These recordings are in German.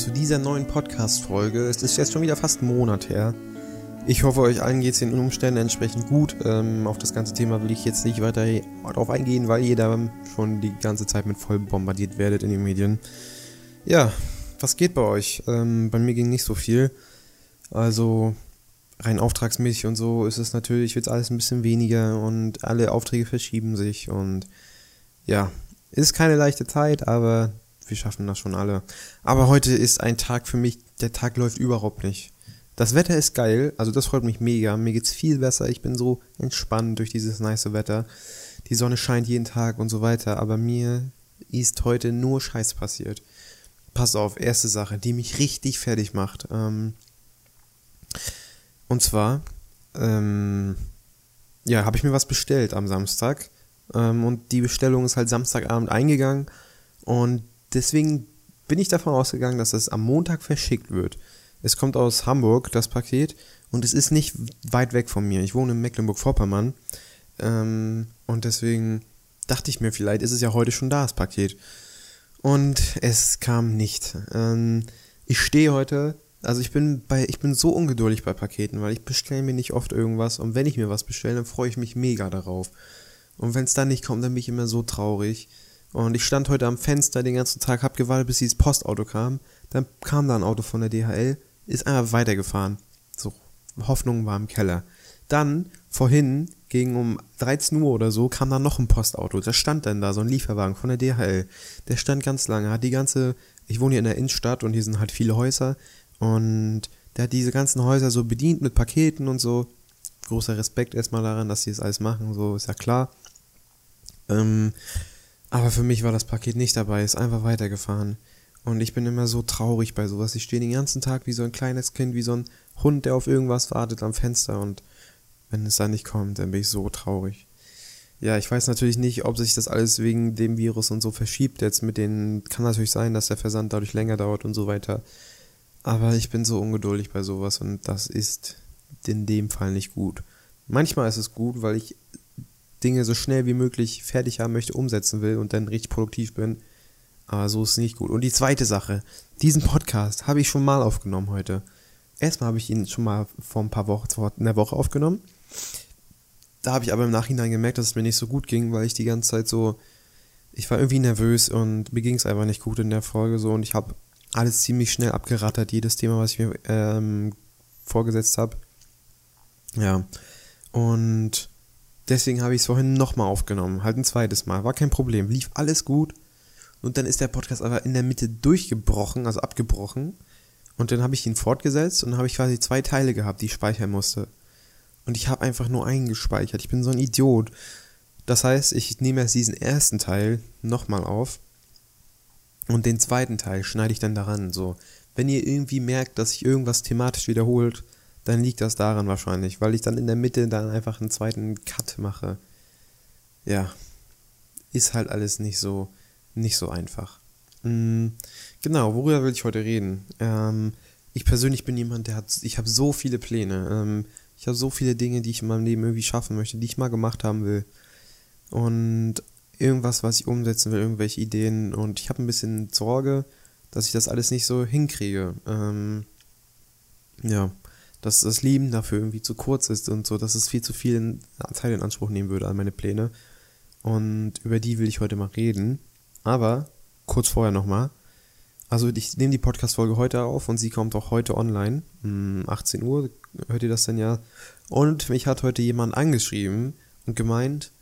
Zu dieser neuen Podcast-Folge. Es ist jetzt schon wieder fast ein Monat her. Ich hoffe, euch allen geht es den Umständen entsprechend gut. Ähm, auf das ganze Thema will ich jetzt nicht weiter darauf eingehen, weil ihr da schon die ganze Zeit mit voll bombardiert werdet in den Medien. Ja, was geht bei euch? Ähm, bei mir ging nicht so viel. Also rein auftragsmäßig und so ist es natürlich jetzt alles ein bisschen weniger und alle Aufträge verschieben sich und ja, ist keine leichte Zeit, aber wir schaffen das schon alle. Aber heute ist ein Tag für mich, der Tag läuft überhaupt nicht. Das Wetter ist geil, also das freut mich mega. Mir geht's viel besser. Ich bin so entspannt durch dieses nice Wetter. Die Sonne scheint jeden Tag und so weiter, aber mir ist heute nur Scheiß passiert. Pass auf, erste Sache, die mich richtig fertig macht. Ähm, und zwar, ähm, ja, habe ich mir was bestellt am Samstag. Ähm, und die Bestellung ist halt Samstagabend eingegangen. Und deswegen bin ich davon ausgegangen, dass es am Montag verschickt wird. Es kommt aus Hamburg, das Paket, und es ist nicht weit weg von mir. Ich wohne in Mecklenburg-Vorpommern. Ähm, und deswegen dachte ich mir, vielleicht ist es ja heute schon da, das Paket. Und es kam nicht. Ähm, ich stehe heute, also ich bin bei, ich bin so ungeduldig bei Paketen, weil ich bestelle mir nicht oft irgendwas und wenn ich mir was bestelle, dann freue ich mich mega darauf. Und wenn es dann nicht kommt, dann bin ich immer so traurig. Und ich stand heute am Fenster den ganzen Tag, hab gewartet, bis dieses Postauto kam. Dann kam da ein Auto von der DHL, ist einfach weitergefahren. So, Hoffnung war im Keller. Dann, vorhin, gegen um 13 Uhr oder so, kam da noch ein Postauto. Da stand dann da so ein Lieferwagen von der DHL. Der stand ganz lange, hat die ganze, ich wohne hier in der Innenstadt und hier sind halt viele Häuser. Und der hat diese ganzen Häuser so bedient mit Paketen und so. Großer Respekt erstmal daran, dass sie das alles machen, so ist ja klar. Ähm, aber für mich war das Paket nicht dabei, ist einfach weitergefahren. Und ich bin immer so traurig bei sowas. Ich stehe den ganzen Tag wie so ein kleines Kind, wie so ein Hund, der auf irgendwas wartet am Fenster. Und wenn es dann nicht kommt, dann bin ich so traurig. Ja, ich weiß natürlich nicht, ob sich das alles wegen dem Virus und so verschiebt. Jetzt mit den, kann natürlich sein, dass der Versand dadurch länger dauert und so weiter. Aber ich bin so ungeduldig bei sowas und das ist in dem Fall nicht gut. Manchmal ist es gut, weil ich Dinge so schnell wie möglich fertig haben möchte, umsetzen will und dann richtig produktiv bin. Aber so ist es nicht gut. Und die zweite Sache, diesen Podcast habe ich schon mal aufgenommen heute. Erstmal habe ich ihn schon mal vor ein paar Wochen, vor einer Woche aufgenommen. Da habe ich aber im Nachhinein gemerkt, dass es mir nicht so gut ging, weil ich die ganze Zeit so, ich war irgendwie nervös und mir ging es einfach nicht gut in der Folge so und ich habe alles ziemlich schnell abgerattert, jedes Thema, was ich mir ähm, vorgesetzt habe. Ja. Und Deswegen habe ich es vorhin nochmal aufgenommen, halt ein zweites Mal. War kein Problem, lief alles gut. Und dann ist der Podcast aber in der Mitte durchgebrochen, also abgebrochen. Und dann habe ich ihn fortgesetzt und habe ich quasi zwei Teile gehabt, die ich speichern musste. Und ich habe einfach nur einen gespeichert. Ich bin so ein Idiot. Das heißt, ich nehme erst diesen ersten Teil nochmal auf und den zweiten Teil schneide ich dann daran. So, wenn ihr irgendwie merkt, dass sich irgendwas thematisch wiederholt, dann liegt das daran wahrscheinlich, weil ich dann in der Mitte dann einfach einen zweiten Cut mache. Ja, ist halt alles nicht so, nicht so einfach. Mhm, genau, worüber will ich heute reden? Ähm, ich persönlich bin jemand, der hat, ich habe so viele Pläne. Ähm, ich habe so viele Dinge, die ich in meinem Leben irgendwie schaffen möchte, die ich mal gemacht haben will. Und irgendwas, was ich umsetzen will, irgendwelche Ideen. Und ich habe ein bisschen Sorge, dass ich das alles nicht so hinkriege. Ähm, ja dass das Leben dafür irgendwie zu kurz ist und so, dass es viel zu viel Zeit in Anspruch nehmen würde an meine Pläne. Und über die will ich heute mal reden. Aber kurz vorher nochmal. Also ich nehme die Podcast-Folge heute auf und sie kommt auch heute online. 18 hm, Uhr hört ihr das denn ja. Und mich hat heute jemand angeschrieben und gemeint,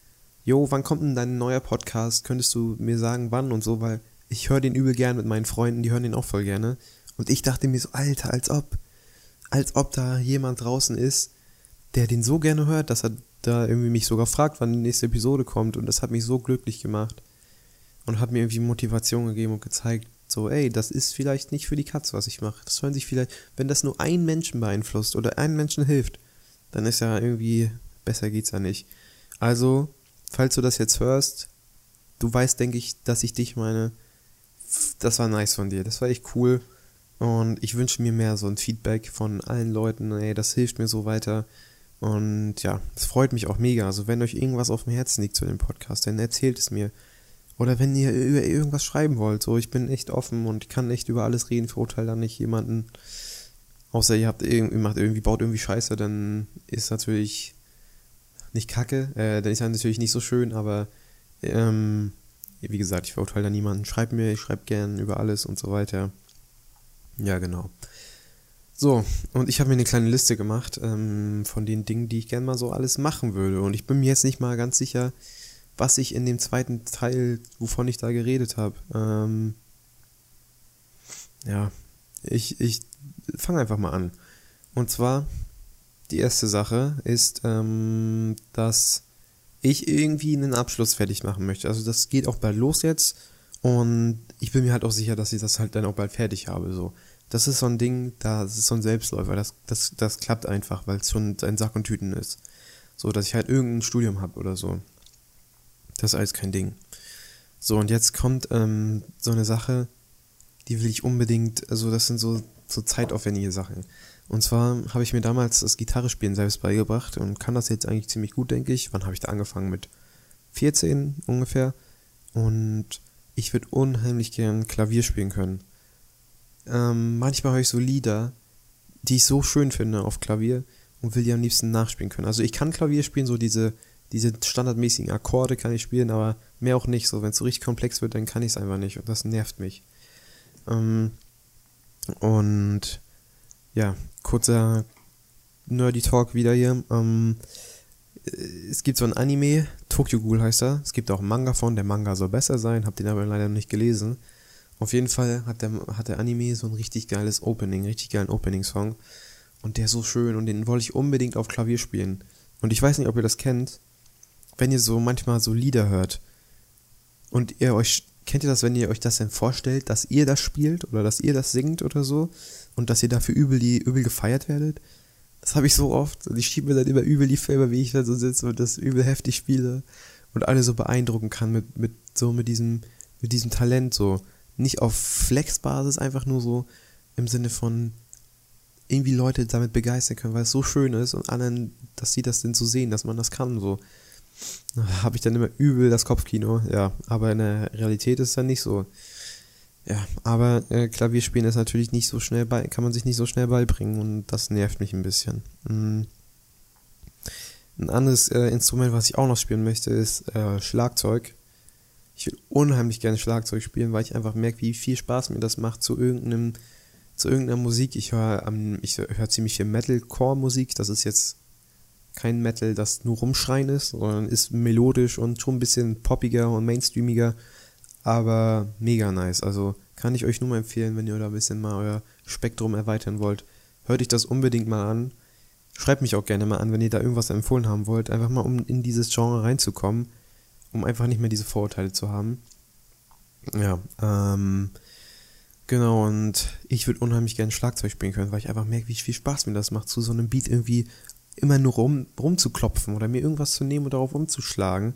Jo, wann kommt denn dein neuer Podcast? Könntest du mir sagen, wann und so, weil ich höre den übel gern mit meinen Freunden, die hören den auch voll gerne. Und ich dachte mir so, Alter, als ob als ob da jemand draußen ist, der den so gerne hört, dass er da irgendwie mich sogar fragt, wann die nächste Episode kommt. Und das hat mich so glücklich gemacht. Und hat mir irgendwie Motivation gegeben und gezeigt, so, ey, das ist vielleicht nicht für die Katz, was ich mache. Das hören sich vielleicht, wenn das nur einen Menschen beeinflusst oder einen Menschen hilft, dann ist ja irgendwie, besser geht's ja nicht. Also, falls du das jetzt hörst, du weißt, denke ich, dass ich dich meine. Das war nice von dir. Das war echt cool. Und ich wünsche mir mehr so ein Feedback von allen Leuten, ey, das hilft mir so weiter. Und ja, es freut mich auch mega. Also wenn euch irgendwas auf dem Herzen liegt zu dem Podcast, dann erzählt es mir. Oder wenn ihr über irgendwas schreiben wollt, so, ich bin echt offen und kann echt über alles reden, verurteile da nicht jemanden. Außer ihr habt irgendwie, macht irgendwie, baut irgendwie Scheiße, dann ist natürlich nicht kacke, äh, dann ist er natürlich nicht so schön, aber ähm, wie gesagt, ich verurteile da niemanden. Schreibt mir, ich schreibe gern über alles und so weiter. Ja, genau. So, und ich habe mir eine kleine Liste gemacht ähm, von den Dingen, die ich gern mal so alles machen würde. Und ich bin mir jetzt nicht mal ganz sicher, was ich in dem zweiten Teil, wovon ich da geredet habe. Ähm, ja, ich, ich fange einfach mal an. Und zwar, die erste Sache ist, ähm, dass ich irgendwie einen Abschluss fertig machen möchte. Also das geht auch bald los jetzt. Und ich bin mir halt auch sicher, dass ich das halt dann auch bald fertig habe. So. Das ist so ein Ding, das ist so ein Selbstläufer. Das, das, das klappt einfach, weil es schon ein Sack und Tüten ist. So, dass ich halt irgendein Studium habe oder so. Das ist alles kein Ding. So, und jetzt kommt ähm, so eine Sache, die will ich unbedingt, also das sind so, so zeitaufwendige Sachen. Und zwar habe ich mir damals das Gitarrespielen selbst beigebracht und kann das jetzt eigentlich ziemlich gut, denke ich. Wann habe ich da angefangen? Mit 14 ungefähr. Und ich würde unheimlich gern Klavier spielen können. Ähm, manchmal höre ich so Lieder, die ich so schön finde auf Klavier und will die am liebsten nachspielen können. Also ich kann Klavier spielen, so diese diese standardmäßigen Akkorde kann ich spielen, aber mehr auch nicht. So, wenn es so richtig komplex wird, dann kann ich es einfach nicht und das nervt mich. Ähm, und ja, kurzer Nerdy Talk wieder hier. Ähm, es gibt so ein Anime, Tokyo Ghoul heißt er. Es gibt auch einen Manga von, der Manga soll besser sein, hab den aber leider noch nicht gelesen. Auf jeden Fall hat der, hat der Anime so ein richtig geiles Opening, richtig geilen Opening-Song. Und der ist so schön und den wollte ich unbedingt auf Klavier spielen. Und ich weiß nicht, ob ihr das kennt wenn ihr so manchmal so Lieder hört und ihr euch, kennt ihr das, wenn ihr euch das denn vorstellt, dass ihr das spielt oder dass ihr das singt oder so und dass ihr dafür übel, die, übel gefeiert werdet? Das habe ich so oft und ich schiebe mir dann immer übel die Filme, wie ich da so sitze und das übel heftig spiele und alle so beeindrucken kann mit, mit so mit diesem, mit diesem Talent so. Nicht auf Flexbasis, einfach nur so im Sinne von irgendwie Leute damit begeistern können, weil es so schön ist und anderen, dass sie das denn so sehen, dass man das kann, so habe ich dann immer übel das Kopfkino, ja. Aber in der Realität ist es dann nicht so. Ja, aber äh, Klavierspielen ist natürlich nicht so schnell bei, kann man sich nicht so schnell beibringen und das nervt mich ein bisschen. Mhm. Ein anderes äh, Instrument, was ich auch noch spielen möchte, ist äh, Schlagzeug. Ich will unheimlich gerne Schlagzeug spielen, weil ich einfach merke, wie viel Spaß mir das macht zu irgendeinem, zu irgendeiner Musik. Ich höre ähm, ich höre ziemlich viel Metalcore-Musik. Das ist jetzt kein Metal, das nur rumschreien ist, sondern ist melodisch und schon ein bisschen poppiger und mainstreamiger, aber mega nice. Also kann ich euch nur mal empfehlen, wenn ihr da ein bisschen mal euer Spektrum erweitern wollt. Hört euch das unbedingt mal an. Schreibt mich auch gerne mal an, wenn ihr da irgendwas empfohlen haben wollt. Einfach mal, um in dieses Genre reinzukommen, um einfach nicht mehr diese Vorurteile zu haben. Ja, ähm, genau, und ich würde unheimlich gerne Schlagzeug spielen können, weil ich einfach merke, wie viel Spaß mir das macht, zu so einem Beat irgendwie immer nur rum, rumzuklopfen oder mir irgendwas zu nehmen und darauf umzuschlagen.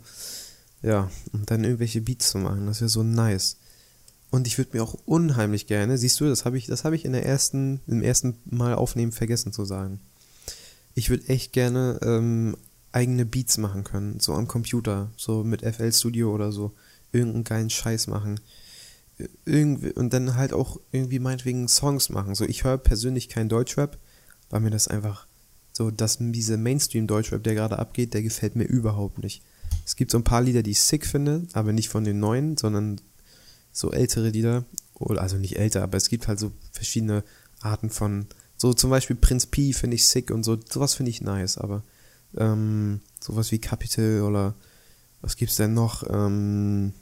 Ja, und dann irgendwelche Beats zu machen. Das wäre so nice. Und ich würde mir auch unheimlich gerne, siehst du, das habe ich, das habe ich in der ersten, im ersten Mal aufnehmen vergessen zu sagen. Ich würde echt gerne ähm, eigene Beats machen können, so am Computer, so mit FL Studio oder so, irgendeinen geilen Scheiß machen. Irgendwie, und dann halt auch irgendwie meinetwegen Songs machen. So, ich höre persönlich kein Deutschrap, weil mir das einfach so, dass diese Mainstream-Deutschrap, der gerade abgeht, der gefällt mir überhaupt nicht. Es gibt so ein paar Lieder, die ich sick finde, aber nicht von den neuen, sondern so ältere Lieder. also nicht älter, aber es gibt halt so verschiedene Arten von. So zum Beispiel Prinz P finde ich sick und so. Sowas finde ich nice, aber ähm, sowas wie Capital oder was gibt's denn noch? Ähm,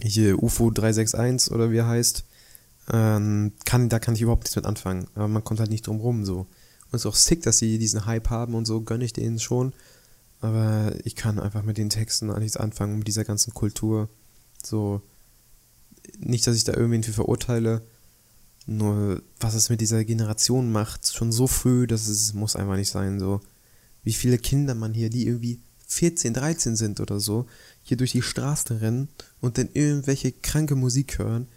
hier UFO 361 oder wie er heißt. Ähm, kann, da kann ich überhaupt nichts mit anfangen. Aber man kommt halt nicht drum rum so. Und es ist auch sick, dass sie diesen Hype haben und so, gönne ich denen schon. Aber ich kann einfach mit den Texten nichts anfangen, mit dieser ganzen Kultur. So, nicht, dass ich da irgendwen für verurteile, nur was es mit dieser Generation macht, schon so früh, dass es muss einfach nicht sein, so. Wie viele Kinder man hier, die irgendwie 14, 13 sind oder so, hier durch die Straße rennen und dann irgendwelche kranke Musik hören,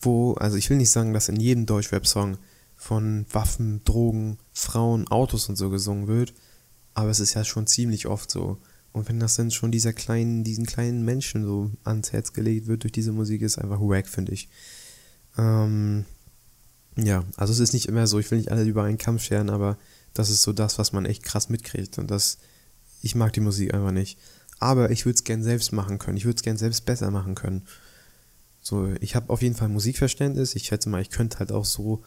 wo, also ich will nicht sagen, dass in jedem Deutschrap-Song von Waffen, Drogen, Frauen, Autos und so gesungen wird. Aber es ist ja schon ziemlich oft so. Und wenn das dann schon dieser kleinen, diesen kleinen Menschen so ans Herz gelegt wird durch diese Musik, ist einfach wack, finde ich. Ähm, ja, also es ist nicht immer so, ich will nicht alle über einen Kampf scheren, aber das ist so das, was man echt krass mitkriegt. Und das, ich mag die Musik einfach nicht. Aber ich würde es gern selbst machen können. Ich würde es gern selbst besser machen können. So, ich habe auf jeden Fall Musikverständnis. Ich schätze mal, ich könnte halt auch so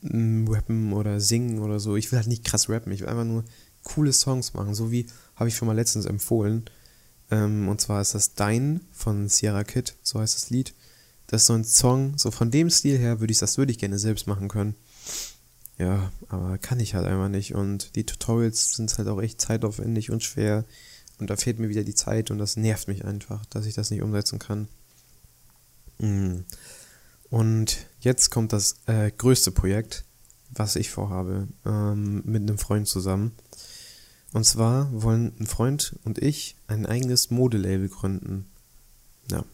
mm, rappen oder singen oder so. Ich will halt nicht krass rappen. Ich will einfach nur coole Songs machen. So wie habe ich schon mal letztens empfohlen. Ähm, und zwar ist das Dein von Sierra Kid, so heißt das Lied. Das ist so ein Song, so von dem Stil her würde ich das würde ich gerne selbst machen können. Ja, aber kann ich halt einfach nicht. Und die Tutorials sind halt auch echt zeitaufwendig und schwer. Und da fehlt mir wieder die Zeit und das nervt mich einfach, dass ich das nicht umsetzen kann. Mm. Und jetzt kommt das äh, größte Projekt, was ich vorhabe, ähm, mit einem Freund zusammen. Und zwar wollen ein Freund und ich ein eigenes Modelabel gründen. Ja.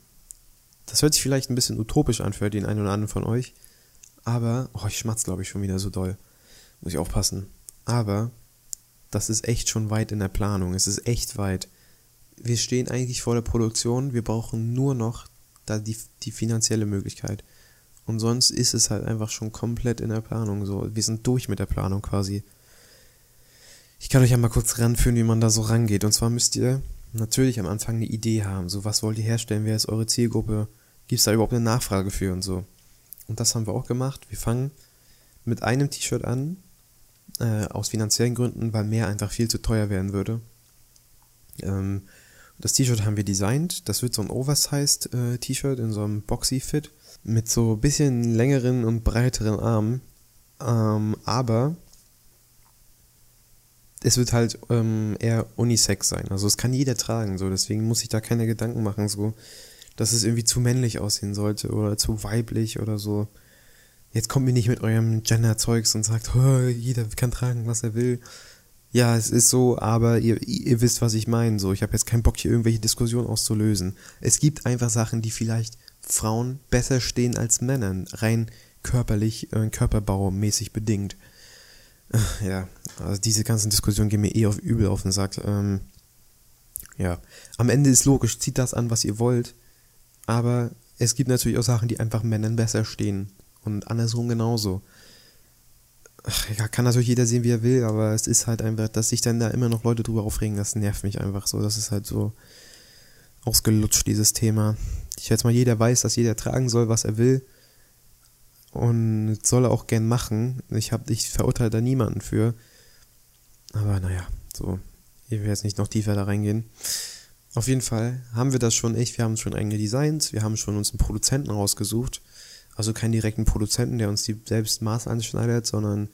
Das hört sich vielleicht ein bisschen utopisch an für den einen oder anderen von euch. Aber, oh, ich schmatz glaube ich schon wieder so doll. Muss ich aufpassen. Aber, das ist echt schon weit in der Planung. Es ist echt weit. Wir stehen eigentlich vor der Produktion. Wir brauchen nur noch da die, die finanzielle Möglichkeit. Und sonst ist es halt einfach schon komplett in der Planung so. Wir sind durch mit der Planung quasi. Ich kann euch ja mal kurz ranführen, wie man da so rangeht. Und zwar müsst ihr natürlich am Anfang eine Idee haben. So, was wollt ihr herstellen? Wer ist eure Zielgruppe? Gibt es da überhaupt eine Nachfrage für und so? Und das haben wir auch gemacht. Wir fangen mit einem T-Shirt an, äh, aus finanziellen Gründen, weil mehr einfach viel zu teuer werden würde. Ähm, das T-Shirt haben wir designt. Das wird so ein Oversized äh, T-Shirt in so einem Boxy-Fit mit so ein bisschen längeren und breiteren Armen. Ähm, aber es wird halt ähm, eher Unisex sein. Also es kann jeder tragen, so deswegen muss ich da keine Gedanken machen, so dass es irgendwie zu männlich aussehen sollte oder zu weiblich oder so. Jetzt kommt mir nicht mit eurem Gender-Zeugs und sagt, jeder kann tragen, was er will. Ja, es ist so, aber ihr, ihr wisst, was ich meine. So, ich habe jetzt keinen Bock, hier irgendwelche Diskussionen auszulösen. Es gibt einfach Sachen, die vielleicht Frauen besser stehen als Männern, rein körperlich, äh, körperbaumäßig bedingt. Ja, also diese ganzen Diskussionen gehen mir eh auf übel auf den Sack. Ähm, ja, am Ende ist logisch, zieht das an, was ihr wollt. Aber es gibt natürlich auch Sachen, die einfach Männern besser stehen. Und andersrum genauso. Ach, ja, kann natürlich jeder sehen, wie er will, aber es ist halt einfach, dass sich dann da immer noch Leute drüber aufregen, das nervt mich einfach so. Das ist halt so ausgelutscht, dieses Thema. Ich schätze mal, jeder weiß, dass jeder tragen soll, was er will. Und soll er auch gern machen. Ich, hab, ich verurteile da niemanden für. Aber naja, so. Ich will jetzt nicht noch tiefer da reingehen. Auf jeden Fall haben wir das schon echt, wir haben schon eigene Designs, wir haben schon uns einen Produzenten rausgesucht. Also keinen direkten Produzenten, der uns die selbst Maß anschneidet, sondern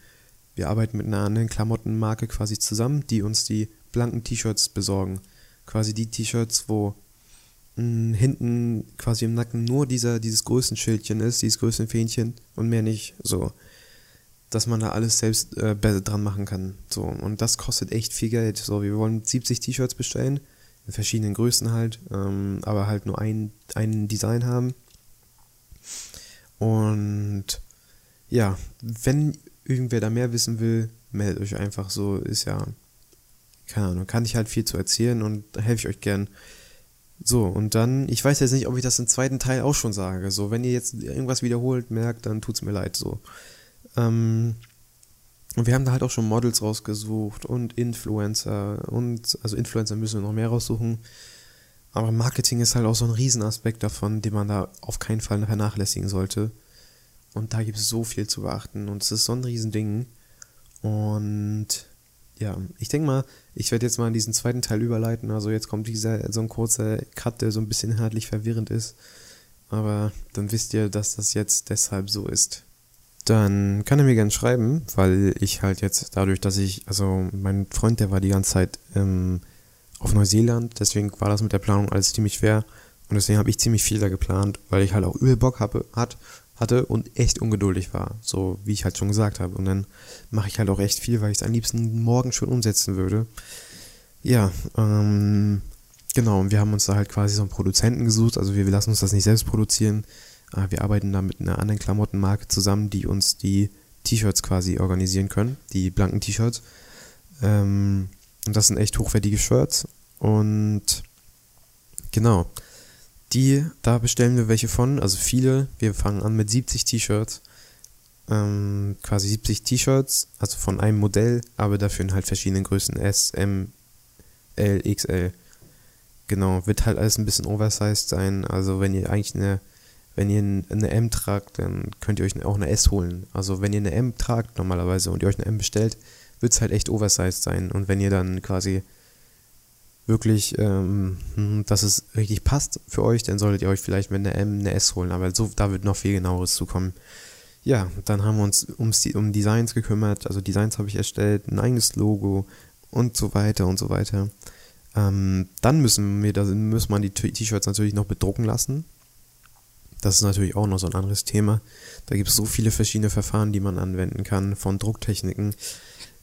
wir arbeiten mit einer anderen Klamottenmarke quasi zusammen, die uns die blanken T-Shirts besorgen. Quasi die T-Shirts, wo mh, hm, hinten quasi im Nacken nur dieser, dieses Größenschildchen ist, dieses Größenfähnchen und mehr nicht. So. Dass man da alles selbst äh, dran machen kann. So. Und das kostet echt viel Geld. So, wir wollen 70 T-Shirts bestellen in verschiedenen Größen halt, ähm, aber halt nur ein, ein Design haben. Und ja, wenn irgendwer da mehr wissen will, meldet euch einfach so, ist ja, keine Ahnung, kann ich halt viel zu erzählen und da helfe ich euch gern. So, und dann, ich weiß jetzt nicht, ob ich das im zweiten Teil auch schon sage. So, wenn ihr jetzt irgendwas wiederholt merkt, dann tut's mir leid, so. Ähm, und wir haben da halt auch schon Models rausgesucht und Influencer und, also Influencer müssen wir noch mehr raussuchen. Aber Marketing ist halt auch so ein Riesenaspekt davon, den man da auf keinen Fall vernachlässigen sollte. Und da gibt es so viel zu beachten und es ist so ein Riesending. Und ja, ich denke mal, ich werde jetzt mal in diesen zweiten Teil überleiten. Also jetzt kommt dieser, so ein kurzer Cut, der so ein bisschen inhaltlich verwirrend ist. Aber dann wisst ihr, dass das jetzt deshalb so ist dann kann er mir gerne schreiben, weil ich halt jetzt dadurch, dass ich, also mein Freund, der war die ganze Zeit ähm, auf Neuseeland, deswegen war das mit der Planung alles ziemlich schwer und deswegen habe ich ziemlich viel da geplant, weil ich halt auch übel Bock habe, hat, hatte und echt ungeduldig war, so wie ich halt schon gesagt habe. Und dann mache ich halt auch echt viel, weil ich es am liebsten morgen schon umsetzen würde. Ja, ähm, genau, und wir haben uns da halt quasi so einen Produzenten gesucht, also wir, wir lassen uns das nicht selbst produzieren, wir arbeiten da mit einer anderen Klamottenmarke zusammen, die uns die T-Shirts quasi organisieren können, die blanken T-Shirts. Ähm, und das sind echt hochwertige Shirts. Und genau, die, da bestellen wir welche von, also viele. Wir fangen an mit 70 T-Shirts. Ähm, quasi 70 T-Shirts, also von einem Modell, aber dafür in halt verschiedenen Größen S, M, L, XL. Genau, wird halt alles ein bisschen oversized sein. Also wenn ihr eigentlich eine, wenn ihr eine M tragt, dann könnt ihr euch auch eine S holen. Also wenn ihr eine M tragt normalerweise und ihr euch eine M bestellt, wird es halt echt oversized sein. Und wenn ihr dann quasi wirklich, ähm, dass es richtig passt für euch, dann solltet ihr euch vielleicht mit einer M eine S holen. Aber so, da wird noch viel genaueres zukommen. Ja, dann haben wir uns ums, um Designs gekümmert. Also Designs habe ich erstellt, ein eigenes Logo und so weiter und so weiter. Ähm, dann müssen wir, da muss man die T-Shirts natürlich noch bedrucken lassen. Das ist natürlich auch noch so ein anderes Thema. Da gibt es so viele verschiedene Verfahren, die man anwenden kann, von Drucktechniken.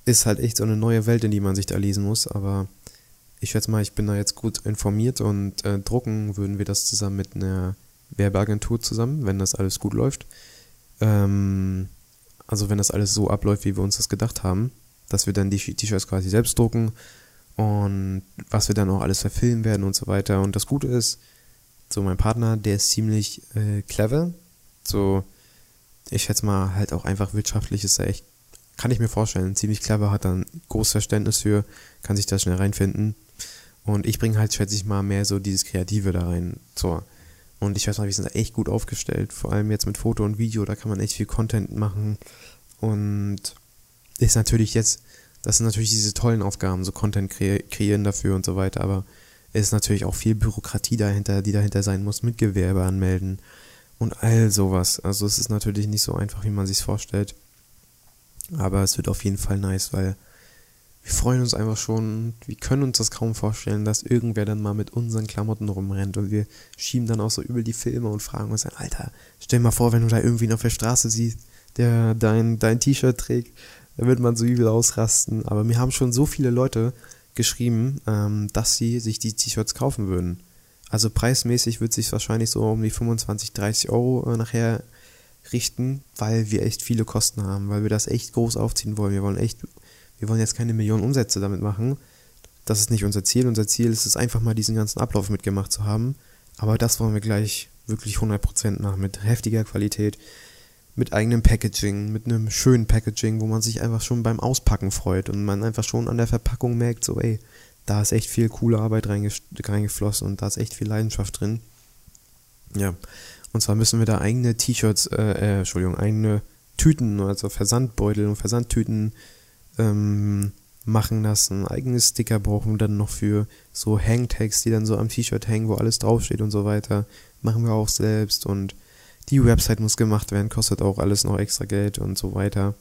Ist halt echt so eine neue Welt, in die man sich da lesen muss, aber ich schätze mal, ich bin da jetzt gut informiert und äh, drucken würden wir das zusammen mit einer Werbeagentur zusammen, wenn das alles gut läuft. Ähm, also wenn das alles so abläuft, wie wir uns das gedacht haben, dass wir dann die T-Shirts quasi selbst drucken und was wir dann auch alles verfilmen werden und so weiter. Und das Gute ist, so mein Partner, der ist ziemlich äh, clever. So, ich schätze mal, halt auch einfach wirtschaftlich ist er echt, kann ich mir vorstellen, ziemlich clever, hat dann großes Verständnis für, kann sich da schnell reinfinden. Und ich bringe halt, schätze ich mal, mehr so dieses Kreative da rein. So. Und ich weiß mal, wir sind da echt gut aufgestellt. Vor allem jetzt mit Foto und Video, da kann man echt viel Content machen. Und ist natürlich jetzt, das sind natürlich diese tollen Aufgaben, so Content kre kreieren dafür und so weiter, aber ist natürlich auch viel Bürokratie dahinter, die dahinter sein muss, mit Gewerbe anmelden und all sowas. Also es ist natürlich nicht so einfach, wie man sich vorstellt. Aber es wird auf jeden Fall nice, weil wir freuen uns einfach schon, wir können uns das kaum vorstellen, dass irgendwer dann mal mit unseren Klamotten rumrennt und wir schieben dann auch so übel die Filme und fragen uns dann, Alter, stell mal vor, wenn du da irgendwie auf der Straße siehst, der dein, dein T-Shirt trägt, da wird man so übel ausrasten. Aber mir haben schon so viele Leute geschrieben, ähm, dass sie sich die T-Shirts kaufen würden. Also preismäßig wird sich wahrscheinlich so um die 25, 30 Euro äh, nachher richten, weil wir echt viele Kosten haben, weil wir das echt groß aufziehen wollen. Wir wollen echt wir wollen jetzt keine Millionen Umsätze damit machen. Das ist nicht unser Ziel. Unser Ziel ist es einfach mal diesen ganzen Ablauf mitgemacht zu haben. Aber das wollen wir gleich wirklich 100% nach, mit heftiger Qualität, mit eigenem Packaging, mit einem schönen Packaging, wo man sich einfach schon beim Auspacken freut und man einfach schon an der Verpackung merkt, so ey, da ist echt viel coole Arbeit reingeflossen und da ist echt viel Leidenschaft drin. Ja, und zwar müssen wir da eigene T-Shirts, äh, äh, Entschuldigung, eigene Tüten, also Versandbeutel und Versandtüten ähm, machen lassen. Eigene Sticker brauchen wir dann noch für so Hangtags, die dann so am T-Shirt hängen, wo alles draufsteht und so weiter. Machen wir auch selbst und die Website muss gemacht werden, kostet auch alles noch extra Geld und so weiter.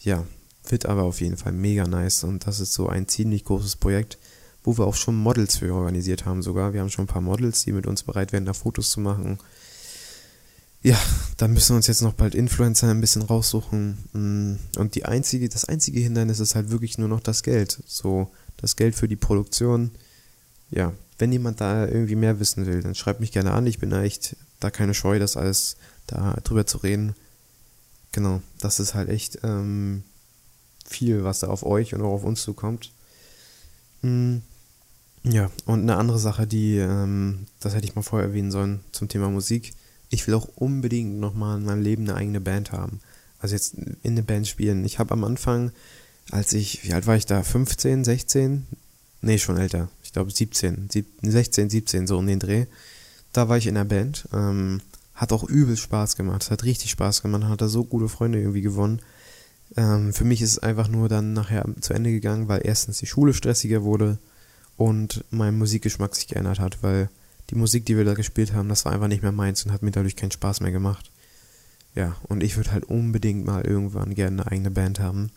Ja, wird aber auf jeden Fall mega nice und das ist so ein ziemlich großes Projekt, wo wir auch schon Models für organisiert haben sogar. Wir haben schon ein paar Models, die mit uns bereit wären, da Fotos zu machen ja, da müssen wir uns jetzt noch bald Influencer ein bisschen raussuchen. Mm, und die einzige, das einzige Hindernis ist halt wirklich nur noch das Geld. So, das Geld für die Produktion. Ja, wenn jemand da irgendwie mehr wissen will, dann schreibt mich gerne an. Ich bin da echt da keine Scheu, das alles da drüber zu reden. Genau, das ist halt echt ähm, viel, was da auf euch und auch auf uns zukommt. Mhm. Ja, und eine andere Sache, die, ähm, das hätte ich mal vorher erwähnen sollen zum Thema Musik ich will auch unbedingt nochmal in meinem Leben eine eigene Band haben. Also jetzt in eine Band spielen. Ich habe am Anfang, als ich, wie alt war ich da? 15, 16? Nee, schon älter. Ich glaube 17, 16, 17, so um den Dreh. Da war ich in der Band. Ähm, hat auch übel Spaß gemacht. Hat richtig Spaß gemacht. Hat da so gute Freunde irgendwie gewonnen. Ähm, für mich ist es einfach nur dann nachher zu Ende gegangen, weil erstens die Schule stressiger wurde und mein Musikgeschmack sich geändert hat, weil die Musik, die wir da gespielt haben, das war einfach nicht mehr meins und hat mir dadurch keinen Spaß mehr gemacht. Ja, und ich würde halt unbedingt mal irgendwann gerne eine eigene Band haben,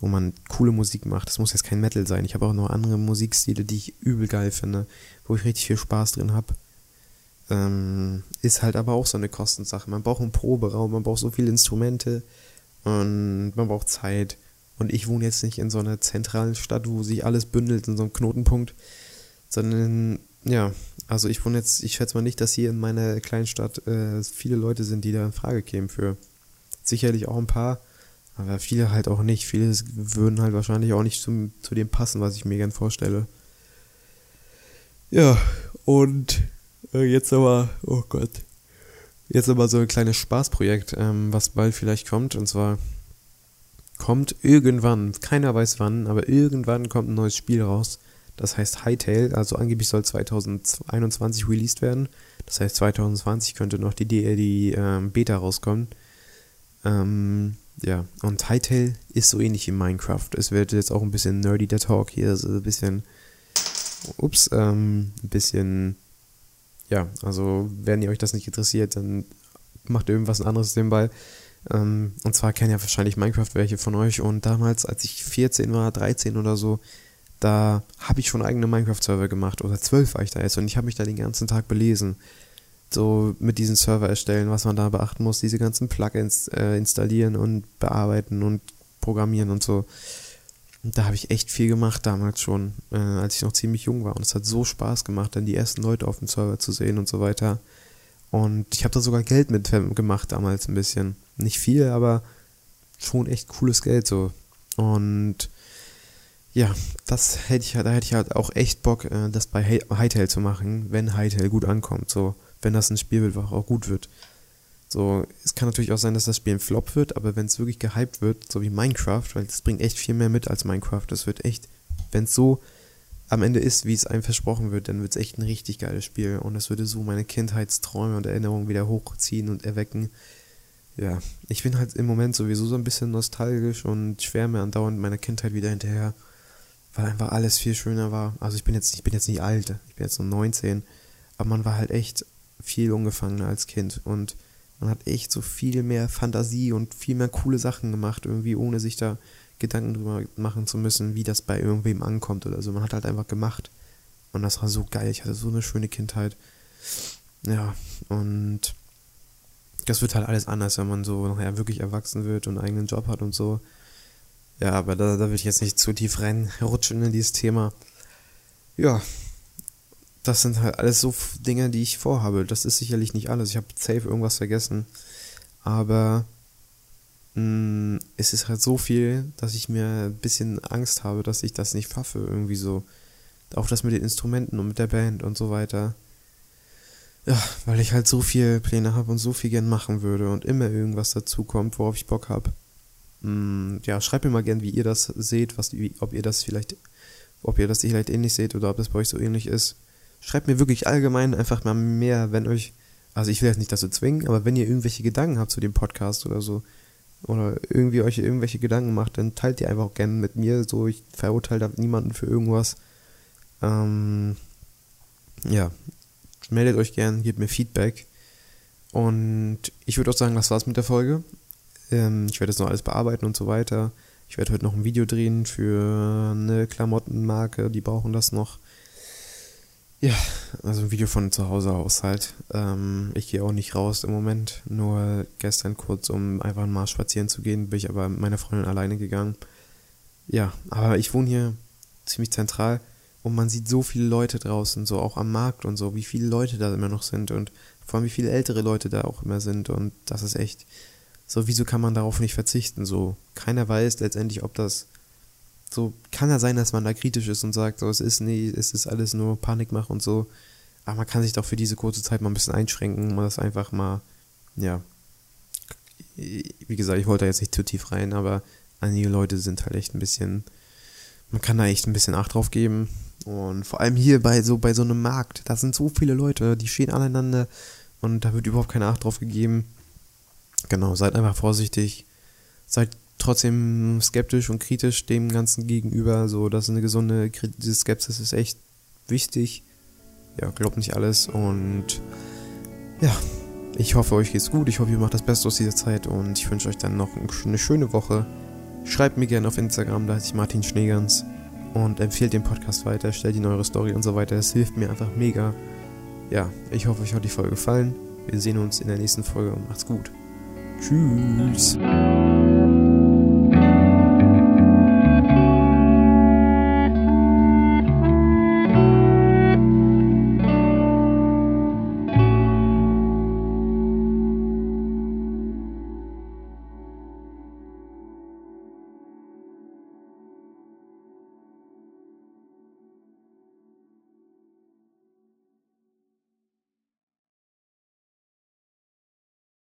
wo man coole Musik macht. Das muss jetzt kein Metal sein. Ich habe auch noch andere Musikstile, die ich übel geil finde, wo ich richtig viel Spaß drin habe. Ähm, ist halt aber auch so eine Kostensache. Man braucht einen Proberaum, man braucht so viele Instrumente und man braucht Zeit. Und ich wohne jetzt nicht in so einer zentralen Stadt, wo sich alles bündelt in so einem Knotenpunkt, sondern ja, also ich wohne jetzt, ich schätze mal nicht, dass hier in meiner Kleinstadt äh, viele Leute sind, die da in Frage kämen für. Sicherlich auch ein paar, aber viele halt auch nicht. Viele würden halt wahrscheinlich auch nicht zum, zu dem passen, was ich mir gern vorstelle. Ja, und jetzt aber, oh Gott, jetzt aber so ein kleines Spaßprojekt, ähm, was bald vielleicht kommt. Und zwar kommt irgendwann, keiner weiß wann, aber irgendwann kommt ein neues Spiel raus. Das heißt Hightail, also angeblich soll 2021 released werden. Das heißt 2020 könnte noch die, die, die ähm, Beta rauskommen. Ähm, ja, und Hightail ist so ähnlich wie Minecraft. Es wird jetzt auch ein bisschen nerdy der Talk hier, also ein bisschen, ups, ähm, ein bisschen, ja, also wenn ihr euch das nicht interessiert, dann macht irgendwas anderes nebenbei. Ähm, und zwar kennen ja wahrscheinlich Minecraft welche von euch. Und damals, als ich 14 war, 13 oder so, da habe ich schon eigene Minecraft-Server gemacht. Oder 12 war ich da jetzt. Und ich habe mich da den ganzen Tag belesen. So mit diesen Server erstellen, was man da beachten muss, diese ganzen Plugins äh, installieren und bearbeiten und programmieren und so. Und da habe ich echt viel gemacht damals schon, äh, als ich noch ziemlich jung war. Und es hat so Spaß gemacht, dann die ersten Leute auf dem Server zu sehen und so weiter. Und ich habe da sogar Geld mit gemacht damals ein bisschen. Nicht viel, aber schon echt cooles Geld so. Und ja, das hätte ich, da hätte ich halt auch echt Bock, äh, das bei Hightail zu machen, wenn Hightail gut ankommt. So, wenn das ein Spiel wird, was auch gut wird. So, es kann natürlich auch sein, dass das Spiel ein Flop wird, aber wenn es wirklich gehypt wird, so wie Minecraft, weil das bringt echt viel mehr mit als Minecraft. Das wird echt, wenn es so am Ende ist, wie es einem versprochen wird, dann wird es echt ein richtig geiles Spiel und das würde so meine Kindheitsträume und Erinnerungen wieder hochziehen und erwecken. Ja, ich bin halt im Moment sowieso so ein bisschen nostalgisch und schwärme andauernd meiner Kindheit wieder hinterher, weil einfach alles viel schöner war. Also ich bin jetzt, ich bin jetzt nicht alt, ich bin jetzt nur 19, aber man war halt echt viel ungefangener als Kind und man hat echt so viel mehr Fantasie und viel mehr coole Sachen gemacht, irgendwie ohne sich da Gedanken drüber machen zu müssen, wie das bei irgendwem ankommt oder so. Man hat halt einfach gemacht. Und das war so geil. Ich hatte so eine schöne Kindheit. Ja, und das wird halt alles anders, wenn man so nachher wirklich erwachsen wird und einen eigenen Job hat und so. Ja, aber da, da will ich jetzt nicht zu tief reinrutschen in dieses Thema. Ja, das sind halt alles so Dinge, die ich vorhabe. Das ist sicherlich nicht alles. Ich habe safe irgendwas vergessen. Aber mh, mm, es ist halt so viel, dass ich mir ein bisschen Angst habe, dass ich das nicht pfaffe. Irgendwie so. Auch das mit den Instrumenten und mit der Band und so weiter. Ja, weil ich halt so viele Pläne habe und so viel gern machen würde und immer irgendwas dazu kommt, worauf ich Bock habe. Mm, ja, schreibt mir mal gern, wie ihr das seht, was, wie, ob ihr das vielleicht, ob ihr das vielleicht ähnlich seht oder ob das bei euch so ähnlich ist. Schreibt mir wirklich allgemein einfach mal mehr, wenn euch, also ich will jetzt nicht dazu zwingen, aber wenn ihr irgendwelche Gedanken habt zu dem Podcast oder so, oder irgendwie euch irgendwelche Gedanken macht, dann teilt die einfach auch gerne mit mir. So, ich verurteile da niemanden für irgendwas. Ähm, ja, meldet euch gern, gebt mir Feedback. Und ich würde auch sagen, das war's mit der Folge. Ähm, ich werde jetzt noch alles bearbeiten und so weiter. Ich werde heute noch ein Video drehen für eine Klamottenmarke, die brauchen das noch. Ja, also ein Video von zu Hause aus halt. Ähm, ich gehe auch nicht raus im Moment. Nur gestern kurz, um einfach mal spazieren zu gehen, bin ich aber mit meiner Freundin alleine gegangen. Ja, aber ich wohne hier ziemlich zentral und man sieht so viele Leute draußen, so auch am Markt und so, wie viele Leute da immer noch sind und vor allem wie viele ältere Leute da auch immer sind und das ist echt so, wieso kann man darauf nicht verzichten? So, keiner weiß letztendlich, ob das so kann ja sein, dass man da kritisch ist und sagt, so, es ist nee, es ist alles nur Panikmach und so. Aber man kann sich doch für diese kurze Zeit mal ein bisschen einschränken, mal das einfach mal, ja. Wie gesagt, ich wollte da jetzt nicht zu tief rein, aber einige Leute sind halt echt ein bisschen, man kann da echt ein bisschen Acht drauf geben. Und vor allem hier bei so, bei so einem Markt, da sind so viele Leute, die stehen aneinander und da wird überhaupt keine Acht drauf gegeben. Genau, seid einfach vorsichtig, seid trotzdem skeptisch und kritisch dem Ganzen gegenüber. So, dass eine gesunde diese Skepsis ist echt wichtig. Ja, glaubt nicht alles und ja, ich hoffe, euch geht's gut. Ich hoffe, ihr macht das Beste aus dieser Zeit und ich wünsche euch dann noch eine schöne Woche. Schreibt mir gerne auf Instagram, da heiße ich Martin Schneegans und empfehlt den Podcast weiter, stellt ihn eure Story und so weiter. Das hilft mir einfach mega. Ja, ich hoffe, euch hat die Folge gefallen. Wir sehen uns in der nächsten Folge und macht's gut. Tschüss.